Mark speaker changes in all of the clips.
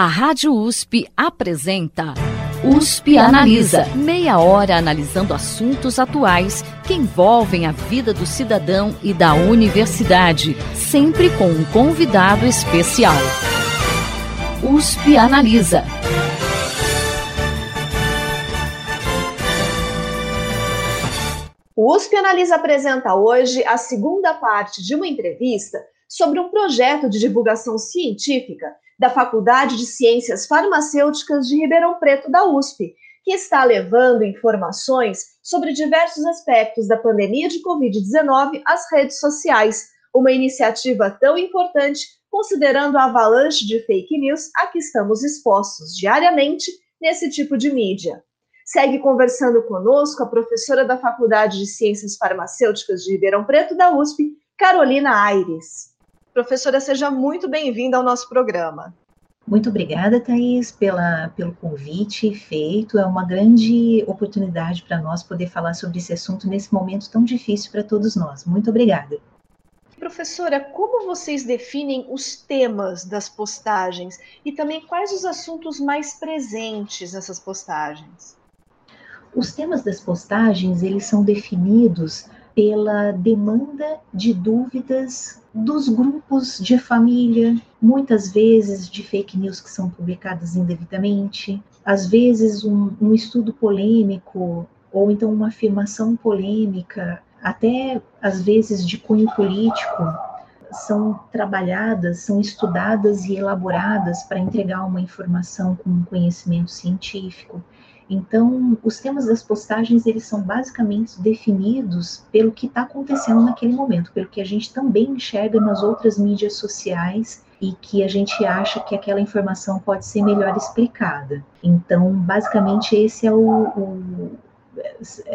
Speaker 1: A Rádio USP apresenta USP Analisa. Meia hora analisando assuntos atuais que envolvem a vida do cidadão e da universidade, sempre com um convidado especial. USP Analisa.
Speaker 2: O USP Analisa apresenta hoje a segunda parte de uma entrevista sobre um projeto de divulgação científica da Faculdade de Ciências Farmacêuticas de Ribeirão Preto, da USP, que está levando informações sobre diversos aspectos da pandemia de Covid-19 às redes sociais, uma iniciativa tão importante considerando a avalanche de fake news a que estamos expostos diariamente nesse tipo de mídia. Segue conversando conosco a professora da Faculdade de Ciências Farmacêuticas de Ribeirão Preto, da USP, Carolina Aires. Professora, seja muito bem-vinda ao nosso programa.
Speaker 3: Muito obrigada, Thaís, pela, pelo convite feito. É uma grande oportunidade para nós poder falar sobre esse assunto nesse momento tão difícil para todos nós. Muito obrigada.
Speaker 2: Professora, como vocês definem os temas das postagens e também quais os assuntos mais presentes nessas postagens?
Speaker 3: Os temas das postagens, eles são definidos pela demanda de dúvidas dos grupos de família, muitas vezes de fake news que são publicadas indevidamente, às vezes um, um estudo polêmico ou então uma afirmação polêmica, até às vezes de cunho político, são trabalhadas, são estudadas e elaboradas para entregar uma informação com um conhecimento científico. Então, os temas das postagens, eles são basicamente definidos pelo que está acontecendo naquele momento, pelo que a gente também enxerga nas outras mídias sociais e que a gente acha que aquela informação pode ser melhor explicada. Então, basicamente, esse é o, o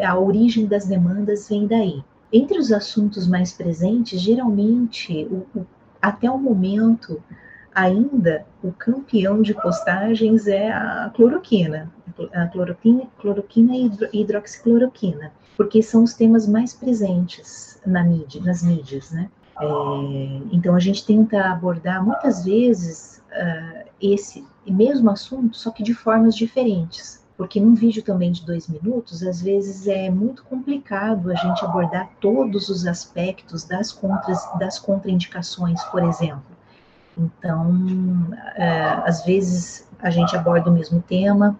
Speaker 3: a origem das demandas vem daí. Entre os assuntos mais presentes, geralmente, o, o, até o momento, ainda o campeão de postagens é a cloroquina, a cloroquina, cloroquina e hidroxicloroquina, porque são os temas mais presentes na mídia, nas mídias, né? É, então a gente tenta abordar muitas vezes uh, esse mesmo assunto, só que de formas diferentes. Porque num vídeo também de dois minutos, às vezes é muito complicado a gente abordar todos os aspectos das, contras, das contraindicações, por exemplo. Então, é, às vezes a gente aborda o mesmo tema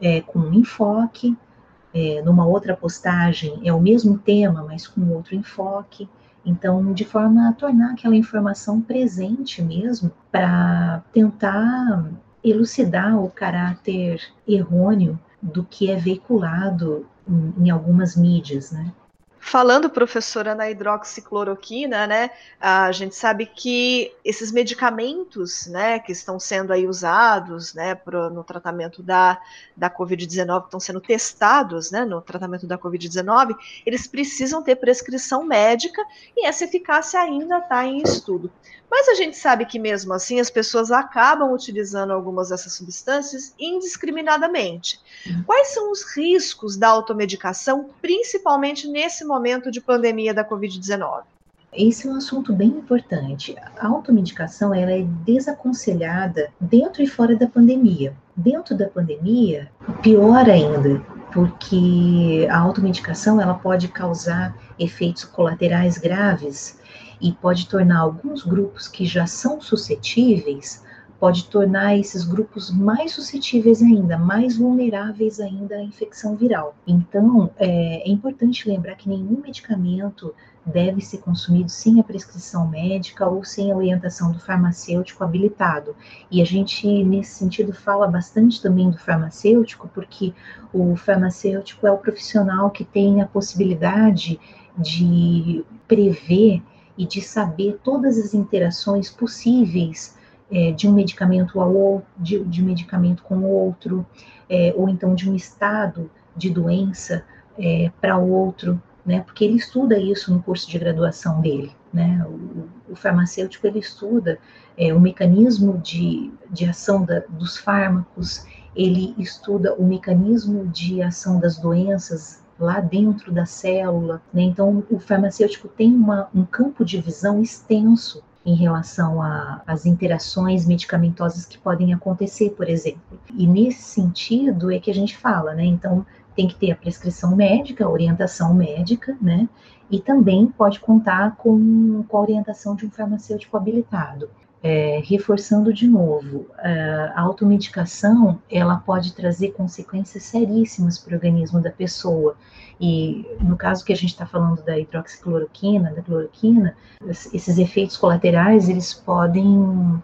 Speaker 3: é, com um enfoque, é, numa outra postagem é o mesmo tema, mas com outro enfoque. Então, de forma a tornar aquela informação presente mesmo, para tentar elucidar o caráter errôneo do que é veiculado em, em algumas mídias, né?
Speaker 2: Falando, professora, na hidroxicloroquina, né, a gente sabe que esses medicamentos, né, que estão sendo aí usados, né, pro, no tratamento da, da Covid-19, estão sendo testados, né, no tratamento da Covid-19, eles precisam ter prescrição médica e essa eficácia ainda está em estudo. Mas a gente sabe que mesmo assim as pessoas acabam utilizando algumas dessas substâncias indiscriminadamente. Uhum. Quais são os riscos da automedicação, principalmente nesse momento de pandemia da Covid-19?
Speaker 3: Esse é um assunto bem importante. A automedicação ela é desaconselhada dentro e fora da pandemia. Dentro da pandemia, pior ainda, porque a automedicação ela pode causar efeitos colaterais graves e pode tornar alguns grupos que já são suscetíveis, pode tornar esses grupos mais suscetíveis ainda, mais vulneráveis ainda à infecção viral. Então, é, é importante lembrar que nenhum medicamento deve ser consumido sem a prescrição médica ou sem a orientação do farmacêutico habilitado. E a gente, nesse sentido, fala bastante também do farmacêutico, porque o farmacêutico é o profissional que tem a possibilidade de prever e de saber todas as interações possíveis é, de um medicamento ao de, de medicamento com o outro, é, ou então de um estado de doença é, para outro, né? Porque ele estuda isso no curso de graduação dele, né? O, o farmacêutico ele estuda é, o mecanismo de, de ação da, dos fármacos, ele estuda o mecanismo de ação das doenças lá dentro da célula. Né? Então, o farmacêutico tem uma, um campo de visão extenso em relação às interações medicamentosas que podem acontecer, por exemplo. E nesse sentido é que a gente fala, né? Então, tem que ter a prescrição médica, a orientação médica, né? E também pode contar com, com a orientação de um farmacêutico habilitado. É, reforçando de novo, a automedicação ela pode trazer consequências seríssimas para o organismo da pessoa. E no caso que a gente está falando da hidroxicloroquina, da cloroquina, esses efeitos colaterais eles podem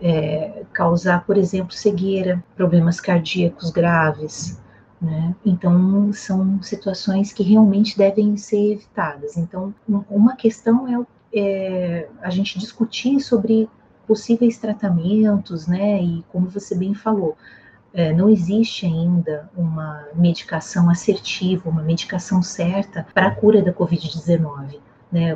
Speaker 3: é, causar, por exemplo, cegueira, problemas cardíacos graves, né? Então, são situações que realmente devem ser evitadas. Então, uma questão é, é a gente discutir sobre possíveis tratamentos, né? E como você bem falou, é, não existe ainda uma medicação assertiva, uma medicação certa para a cura da Covid-19. Né,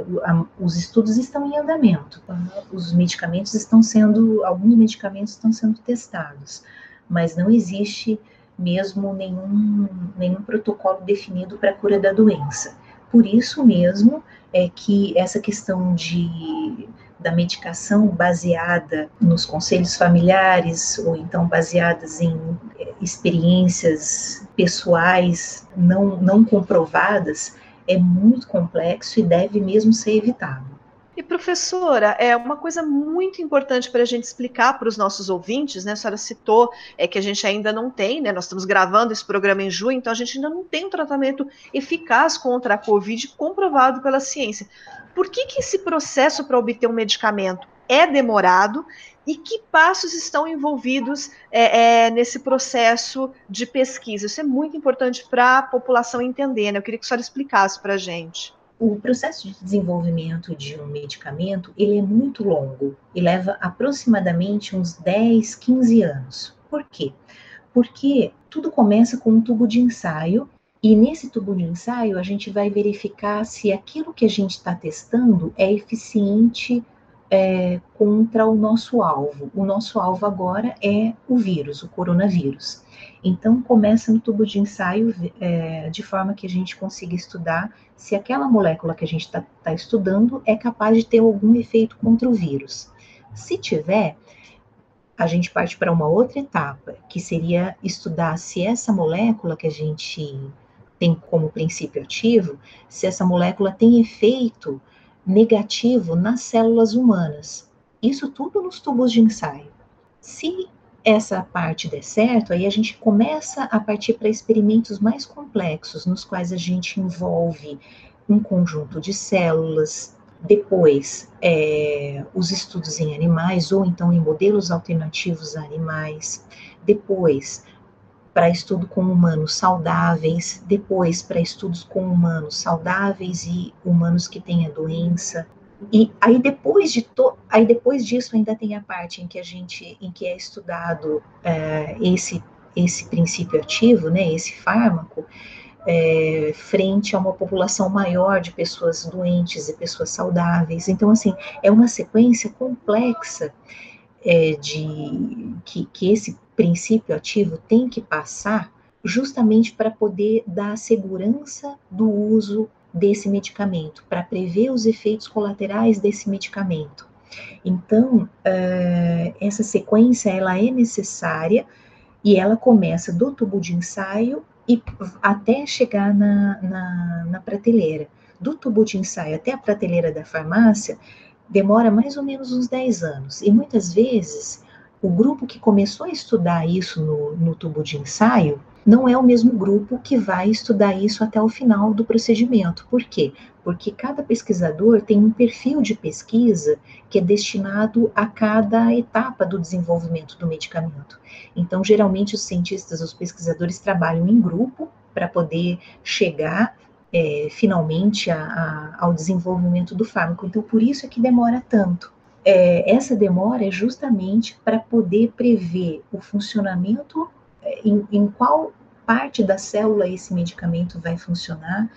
Speaker 3: os estudos estão em andamento, os medicamentos estão sendo, alguns medicamentos estão sendo testados, mas não existe mesmo nenhum, nenhum protocolo definido para a cura da doença. Por isso mesmo é que essa questão de da medicação baseada nos conselhos familiares ou então baseadas em eh, experiências pessoais não, não comprovadas é muito complexo e deve mesmo ser evitado.
Speaker 2: E professora, é uma coisa muito importante para a gente explicar para os nossos ouvintes, né? A senhora citou é que a gente ainda não tem, né? Nós estamos gravando esse programa em junho, então a gente ainda não tem um tratamento eficaz contra a Covid comprovado pela ciência. Por que, que esse processo para obter um medicamento é demorado e que passos estão envolvidos é, é, nesse processo de pesquisa? Isso é muito importante para a população entender, né? Eu queria que a senhora explicasse para a gente.
Speaker 3: O processo de desenvolvimento de um medicamento, ele é muito longo e leva aproximadamente uns 10, 15 anos. Por quê? Porque tudo começa com um tubo de ensaio e nesse tubo de ensaio a gente vai verificar se aquilo que a gente está testando é eficiente é, contra o nosso alvo. O nosso alvo agora é o vírus, o coronavírus. Então, começa no tubo de ensaio, é, de forma que a gente consiga estudar se aquela molécula que a gente está tá estudando é capaz de ter algum efeito contra o vírus. Se tiver, a gente parte para uma outra etapa, que seria estudar se essa molécula que a gente tem como princípio ativo, se essa molécula tem efeito negativo nas células humanas. Isso tudo nos tubos de ensaio. Se essa parte der certo, aí a gente começa a partir para experimentos mais complexos, nos quais a gente envolve um conjunto de células, depois é, os estudos em animais, ou então em modelos alternativos a animais, depois para estudo com humanos saudáveis, depois para estudos com humanos saudáveis e humanos que têm a doença, e aí depois de to, aí depois disso ainda tem a parte em que a gente, em que é estudado é, esse esse princípio ativo, né, esse fármaco, é, frente a uma população maior de pessoas doentes e pessoas saudáveis. Então, assim, é uma sequência complexa é, de que, que esse princípio ativo tem que passar justamente para poder dar segurança do uso desse medicamento, para prever os efeitos colaterais desse medicamento. Então, uh, essa sequência ela é necessária e ela começa do tubo de ensaio e até chegar na, na, na prateleira. Do tubo de ensaio até a prateleira da farmácia demora mais ou menos uns 10 anos. E muitas vezes o grupo que começou a estudar isso no, no tubo de ensaio não é o mesmo grupo que vai estudar isso até o final do procedimento. Por quê? Porque cada pesquisador tem um perfil de pesquisa que é destinado a cada etapa do desenvolvimento do medicamento. Então, geralmente, os cientistas, os pesquisadores trabalham em grupo para poder chegar é, finalmente a, a, ao desenvolvimento do fármaco. Então, por isso é que demora tanto. É, essa demora é justamente para poder prever o funcionamento em, em qual parte da célula esse medicamento vai funcionar,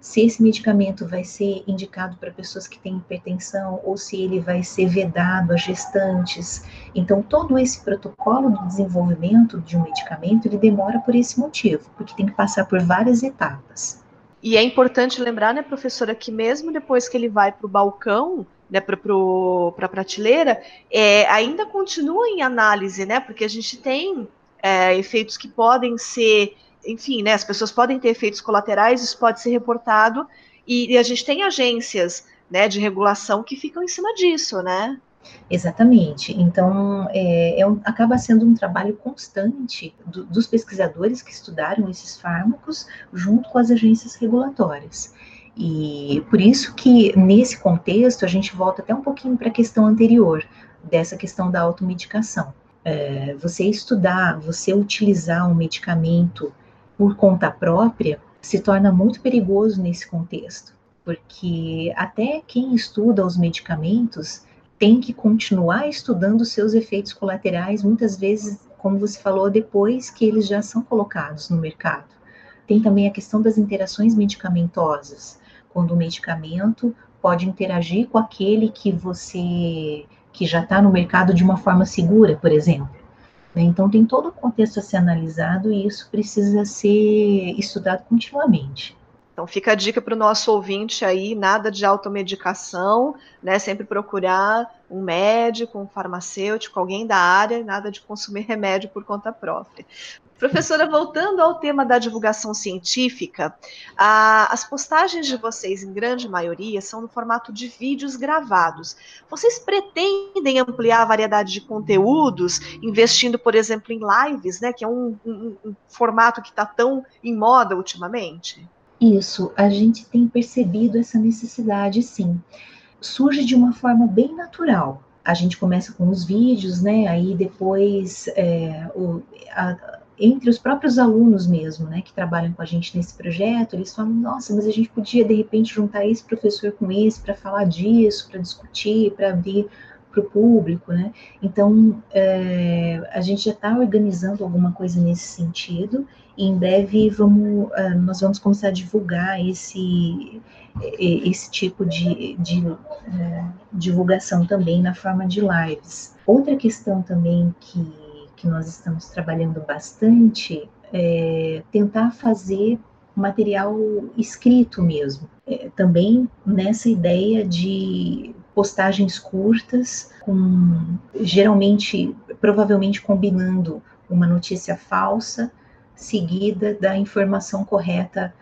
Speaker 3: se esse medicamento vai ser indicado para pessoas que têm hipertensão ou se ele vai ser vedado a gestantes. Então, todo esse protocolo do desenvolvimento de um medicamento, ele demora por esse motivo, porque tem que passar por várias etapas.
Speaker 2: E é importante lembrar, né, professora, que mesmo depois que ele vai para o balcão, né, para a prateleira, é, ainda continua em análise, né, porque a gente tem é, efeitos que podem ser, enfim, né, as pessoas podem ter efeitos colaterais, isso pode ser reportado, e, e a gente tem agências né, de regulação que ficam em cima disso, né?
Speaker 3: Exatamente. Então, é, é um, acaba sendo um trabalho constante do, dos pesquisadores que estudaram esses fármacos junto com as agências regulatórias. E por isso que, nesse contexto, a gente volta até um pouquinho para a questão anterior, dessa questão da automedicação. É, você estudar, você utilizar um medicamento por conta própria, se torna muito perigoso nesse contexto, porque até quem estuda os medicamentos tem que continuar estudando seus efeitos colaterais, muitas vezes, como você falou, depois que eles já são colocados no mercado. Tem também a questão das interações medicamentosas, quando o medicamento pode interagir com aquele que você que já está no mercado de uma forma segura, por exemplo. Né? Então tem todo o contexto a ser analisado e isso precisa ser estudado continuamente.
Speaker 2: Então fica a dica para o nosso ouvinte aí, nada de automedicação, né? Sempre procurar um médico, um farmacêutico, alguém da área, nada de consumir remédio por conta própria. Professora, voltando ao tema da divulgação científica, a, as postagens de vocês, em grande maioria, são no formato de vídeos gravados. Vocês pretendem ampliar a variedade de conteúdos, investindo, por exemplo, em lives, né, que é um, um, um formato que está tão em moda ultimamente?
Speaker 3: Isso, a gente tem percebido essa necessidade, sim. Surge de uma forma bem natural. A gente começa com os vídeos, né? Aí depois é, o, a, entre os próprios alunos mesmo, né, que trabalham com a gente nesse projeto, eles falam, nossa, mas a gente podia de repente juntar esse professor com esse para falar disso, para discutir, para abrir para o público, né? Então, é, a gente já está organizando alguma coisa nesse sentido e em breve vamos, uh, nós vamos começar a divulgar esse, esse tipo de, de uh, divulgação também na forma de lives. Outra questão também que, que nós estamos trabalhando bastante é tentar fazer material escrito mesmo. É, também nessa ideia de postagens curtas, com geralmente, provavelmente combinando uma notícia falsa seguida da informação correta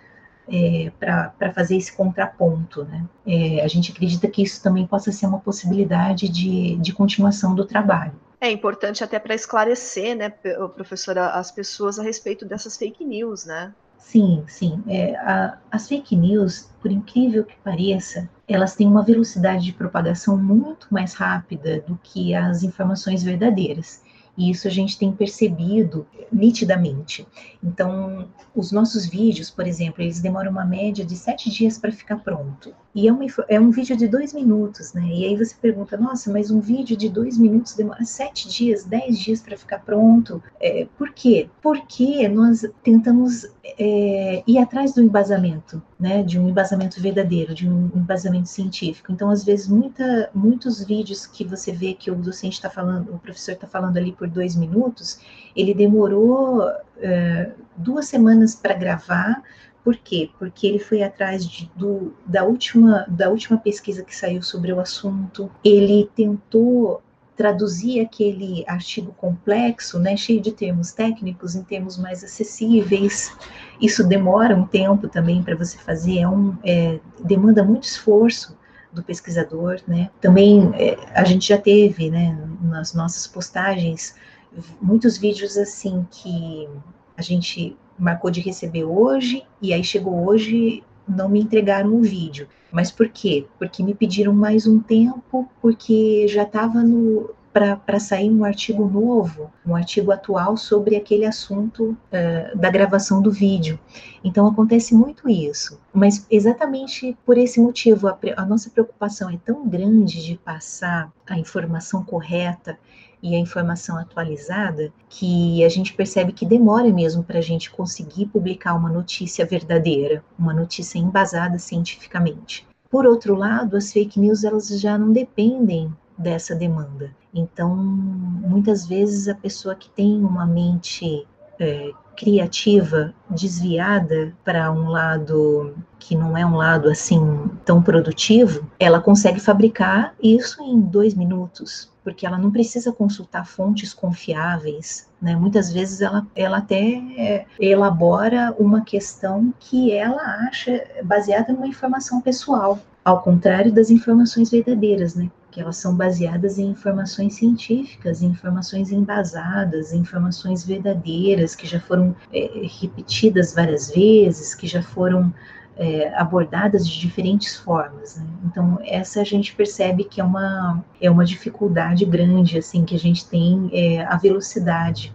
Speaker 3: é, para fazer esse contraponto. Né? É, a gente acredita que isso também possa ser uma possibilidade de, de continuação do trabalho.
Speaker 2: É importante até para esclarecer, né, professora, as pessoas a respeito dessas fake news, né?
Speaker 3: Sim, sim. É, a, as fake news, por incrível que pareça, elas têm uma velocidade de propagação muito mais rápida do que as informações verdadeiras. E isso a gente tem percebido nitidamente. Então, os nossos vídeos, por exemplo, eles demoram uma média de sete dias para ficar pronto. E é, uma, é um vídeo de dois minutos, né? E aí você pergunta, nossa, mas um vídeo de dois minutos demora sete dias, dez dias para ficar pronto. É, por quê? Porque nós tentamos é, ir atrás do embasamento, né? De um embasamento verdadeiro, de um embasamento científico. Então, às vezes, muita, muitos vídeos que você vê que o docente está falando, o professor está falando ali por dois minutos, ele demorou é, duas semanas para gravar, por quê? Porque ele foi atrás de, do, da, última, da última pesquisa que saiu sobre o assunto, ele tentou traduzir aquele artigo complexo, né, cheio de termos técnicos, em termos mais acessíveis. Isso demora um tempo também para você fazer, é um, é, demanda muito esforço do pesquisador, né? Também é, a gente já teve, né, nas nossas postagens, muitos vídeos assim que a gente marcou de receber hoje e aí chegou hoje não me entregaram o vídeo. Mas por quê? Porque me pediram mais um tempo, porque já estava no para sair um artigo novo, um artigo atual sobre aquele assunto uh, da gravação do vídeo. Então acontece muito isso. Mas exatamente por esse motivo, a, a nossa preocupação é tão grande de passar a informação correta e a informação atualizada, que a gente percebe que demora mesmo para a gente conseguir publicar uma notícia verdadeira, uma notícia embasada cientificamente. Por outro lado, as fake news elas já não dependem dessa demanda. Então, muitas vezes a pessoa que tem uma mente é, criativa desviada para um lado que não é um lado assim tão produtivo, ela consegue fabricar isso em dois minutos, porque ela não precisa consultar fontes confiáveis. Né? Muitas vezes ela, ela até elabora uma questão que ela acha baseada numa informação pessoal, ao contrário das informações verdadeiras, né? Que elas são baseadas em informações científicas, em informações embasadas, em informações verdadeiras, que já foram é, repetidas várias vezes, que já foram é, abordadas de diferentes formas. Né? Então, essa a gente percebe que é uma, é uma dificuldade grande, assim, que a gente tem é, a velocidade.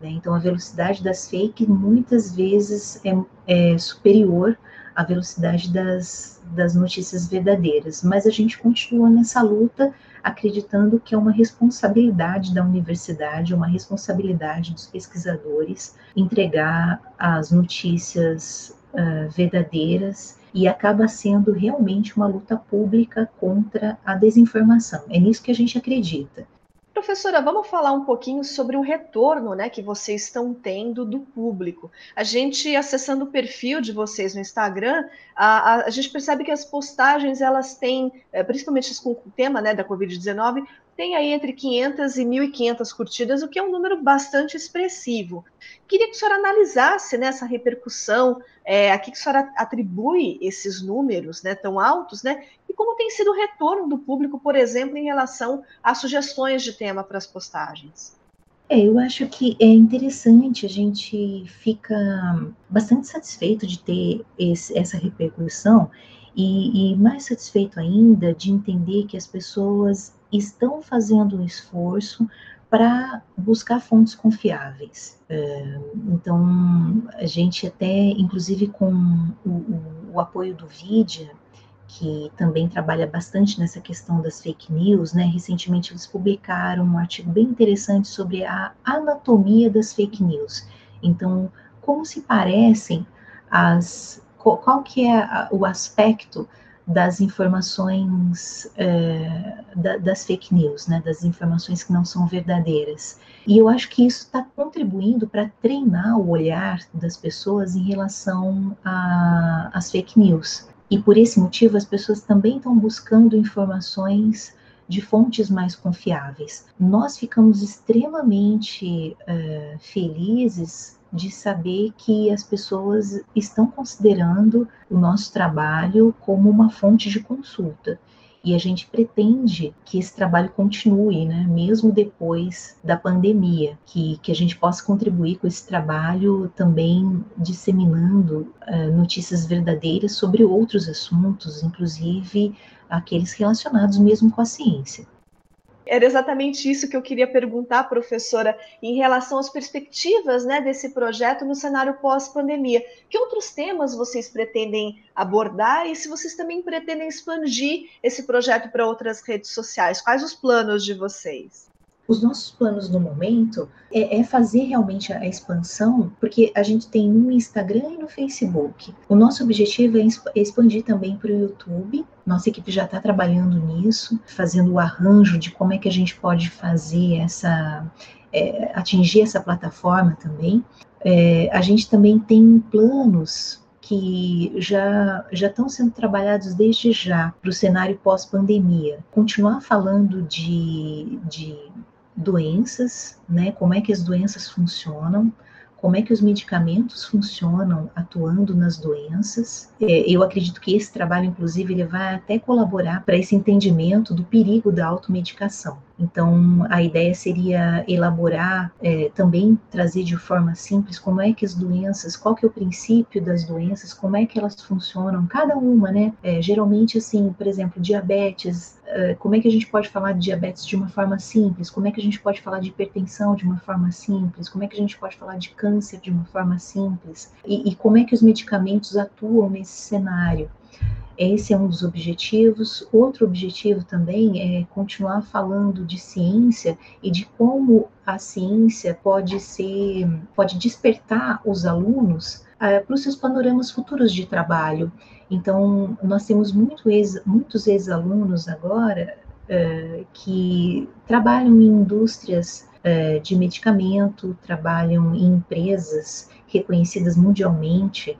Speaker 3: Né? Então, a velocidade das fake muitas vezes é, é superior à velocidade das, das notícias verdadeiras, mas a gente continua nessa luta acreditando que é uma responsabilidade da universidade, uma responsabilidade dos pesquisadores entregar as notícias uh, verdadeiras e acaba sendo realmente uma luta pública contra a desinformação. É nisso que a gente acredita.
Speaker 2: Professora, vamos falar um pouquinho sobre o retorno né, que vocês estão tendo do público. A gente, acessando o perfil de vocês no Instagram, a, a, a gente percebe que as postagens, elas têm, é, principalmente com o tema né, da Covid-19, tem aí entre 500 e 1.500 curtidas, o que é um número bastante expressivo. Queria que a senhora analisasse né, essa repercussão, é, a que a senhora atribui esses números né, tão altos, né, e como tem sido o retorno do público, por exemplo, em relação às sugestões de tema para as postagens.
Speaker 3: É, eu acho que é interessante, a gente fica bastante satisfeito de ter esse, essa repercussão e, e, mais satisfeito ainda de entender que as pessoas estão fazendo um esforço para buscar fontes confiáveis. É, então, a gente até, inclusive com o, o apoio do Vidia, que também trabalha bastante nessa questão das fake news, né? Recentemente eles publicaram um artigo bem interessante sobre a anatomia das fake news. Então, como se parecem as qual que é o aspecto das informações é, da, das fake news, né, das informações que não são verdadeiras. E eu acho que isso está contribuindo para treinar o olhar das pessoas em relação às fake news. E por esse motivo, as pessoas também estão buscando informações de fontes mais confiáveis. Nós ficamos extremamente uh, felizes de saber que as pessoas estão considerando o nosso trabalho como uma fonte de consulta. E a gente pretende que esse trabalho continue, né, mesmo depois da pandemia, que, que a gente possa contribuir com esse trabalho também disseminando uh, notícias verdadeiras sobre outros assuntos, inclusive aqueles relacionados mesmo com a ciência.
Speaker 2: Era exatamente isso que eu queria perguntar, professora, em relação às perspectivas né, desse projeto no cenário pós-pandemia. Que outros temas vocês pretendem abordar e se vocês também pretendem expandir esse projeto para outras redes sociais? Quais os planos de vocês?
Speaker 3: Os nossos planos no momento é, é, fazer realmente a expansão, porque a gente tem no Instagram e no Facebook. O nosso objetivo é expandir também para o YouTube. Nossa equipe já está trabalhando nisso, fazendo o arranjo de como é que a gente pode fazer essa, é, atingir essa plataforma também. É, a gente também tem planos que já, já estão sendo trabalhados desde já para o cenário pós-pandemia. Continuar falando de, de doenças, né? Como é que as doenças funcionam, como é que os medicamentos funcionam atuando nas doenças. É, eu acredito que esse trabalho, inclusive, ele vai até colaborar para esse entendimento do perigo da automedicação. Então, a ideia seria elaborar, é, também trazer de forma simples como é que as doenças, qual que é o princípio das doenças, como é que elas funcionam, cada uma, né? É, geralmente, assim, por exemplo, diabetes, como é que a gente pode falar de diabetes de uma forma simples? Como é que a gente pode falar de hipertensão de uma forma simples? Como é que a gente pode falar de câncer de uma forma simples? E, e como é que os medicamentos atuam nesse cenário? Esse é um dos objetivos. Outro objetivo também é continuar falando de ciência e de como a ciência pode ser, pode despertar os alunos uh, para os seus panoramas futuros de trabalho. Então, nós temos muito ex, muitos ex-alunos agora uh, que trabalham em indústrias uh, de medicamento, trabalham em empresas reconhecidas mundialmente,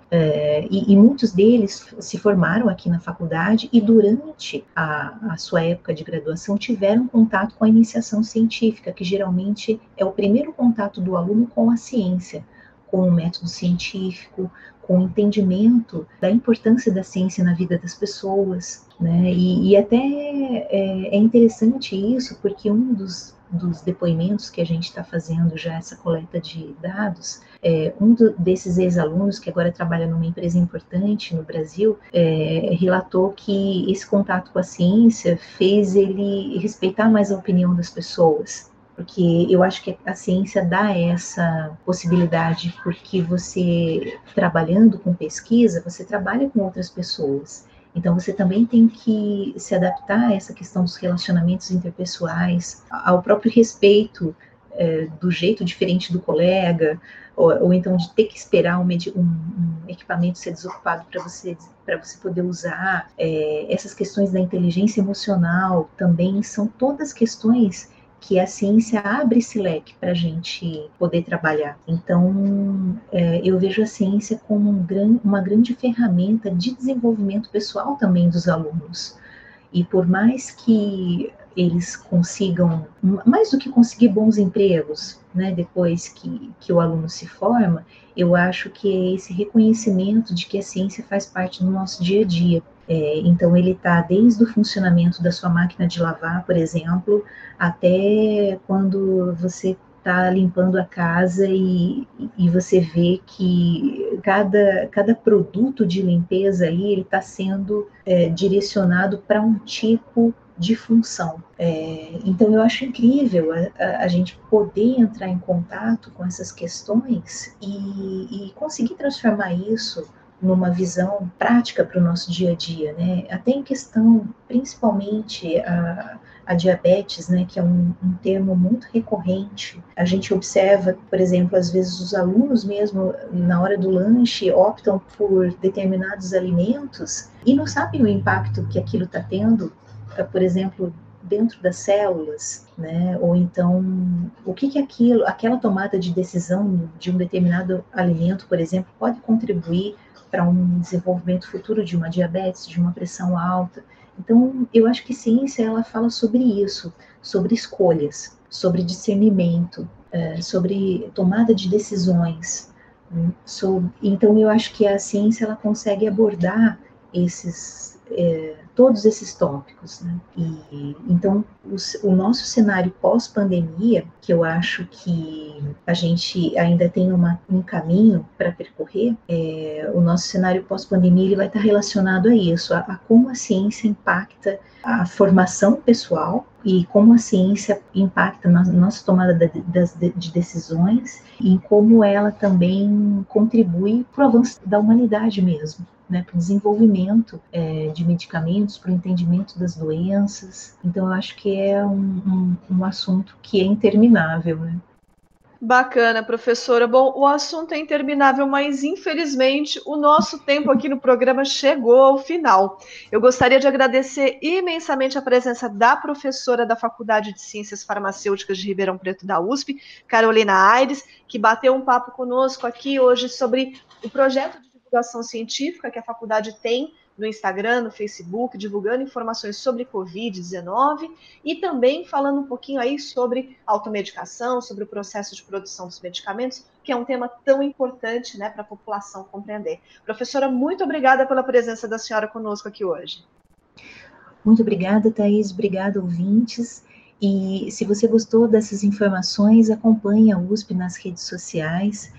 Speaker 3: e, e, muitos deles se formaram aqui na faculdade e durante a, a, sua época de graduação tiveram contato com a iniciação científica, que geralmente é o primeiro contato do aluno com a ciência, com o método científico, com o entendimento da importância da ciência na vida das pessoas, né? E, e até é, é interessante isso, porque um dos dos depoimentos que a gente está fazendo já essa coleta de dados, é, um do, desses ex-alunos que agora trabalha numa empresa importante no Brasil é, relatou que esse contato com a ciência fez ele respeitar mais a opinião das pessoas, porque eu acho que a ciência dá essa possibilidade, porque você trabalhando com pesquisa, você trabalha com outras pessoas. Então, você também tem que se adaptar a essa questão dos relacionamentos interpessoais, ao próprio respeito é, do jeito diferente do colega, ou, ou, então de ter que esperar um, um, equipamento ser desocupado para você para você poder usar. É, essas questões da inteligência emocional também são todas questões que a ciência abre esse leque para a gente poder trabalhar. Então, é, eu vejo a ciência como um gran, uma grande ferramenta de desenvolvimento pessoal também dos alunos. E por mais que eles consigam, mais do que conseguir bons empregos, né, depois que, que o aluno se forma, eu acho que é esse reconhecimento de que a ciência faz parte do nosso dia a dia. É, então, ele está desde o funcionamento da sua máquina de lavar, por exemplo, até quando você está limpando a casa e, e você vê que cada, cada produto de limpeza aí ele está sendo é, direcionado para um tipo de função. É, então eu acho incrível a, a, a, gente poder entrar em contato com essas questões e, e conseguir transformar isso numa visão prática para o nosso dia a dia, né? Até em questão, principalmente a, a diabetes, né, que é um, um, termo muito recorrente. A gente observa, por exemplo, às vezes os alunos mesmo na hora do lanche optam por determinados alimentos e não sabem o impacto que aquilo está tendo, por exemplo, dentro das células, né? Ou então, o que que aquilo, aquela tomada de decisão de um determinado alimento, por exemplo, pode contribuir para um desenvolvimento futuro de uma diabetes, de uma pressão alta. Então, eu acho que ciência ela fala sobre isso, sobre escolhas, sobre discernimento, é, sobre tomada de decisões. Hum, então, eu acho que a ciência ela consegue abordar esses é, todos esses tópicos. Né? E, então, o nosso cenário pós-pandemia, que eu acho que a gente ainda tem uma, um caminho para percorrer, é, o nosso cenário pós-pandemia ele vai estar relacionado a isso, a, a como a ciência impacta a formação pessoal e como a ciência impacta na nossa tomada de decisões e como ela também contribui para o avanço da humanidade mesmo né, para o desenvolvimento é, de medicamentos, para o entendimento das doenças. Então, eu acho que é um, um, um assunto que é interminável. Né?
Speaker 2: Bacana, professora. Bom, o assunto é interminável, mas infelizmente o nosso tempo aqui no programa chegou ao final. Eu gostaria de agradecer imensamente a presença da professora da Faculdade de Ciências Farmacêuticas de Ribeirão Preto da USP, Carolina Aires, que bateu um papo conosco aqui hoje sobre o projeto de divulgação científica que a faculdade tem no Instagram, no Facebook, divulgando informações sobre Covid-19 e também falando um pouquinho aí sobre automedicação, sobre o processo de produção dos medicamentos, que é um tema tão importante né, para a população compreender. Professora, muito obrigada pela presença da senhora conosco aqui hoje.
Speaker 3: Muito obrigada, Thaís. Obrigada, ouvintes. E se você gostou dessas informações, acompanhe a USP nas redes sociais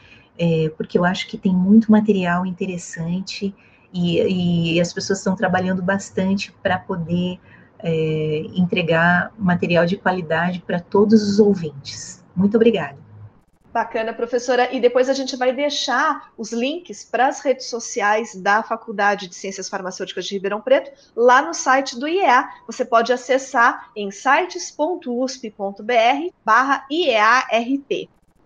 Speaker 3: é, porque eu acho que tem muito material interessante e, e as pessoas estão trabalhando bastante para poder é, entregar material de qualidade para todos os ouvintes. Muito obrigada.
Speaker 2: Bacana, professora. E depois a gente vai deixar os links para as redes sociais da Faculdade de Ciências Farmacêuticas de Ribeirão Preto lá no site do IEA. Você pode acessar em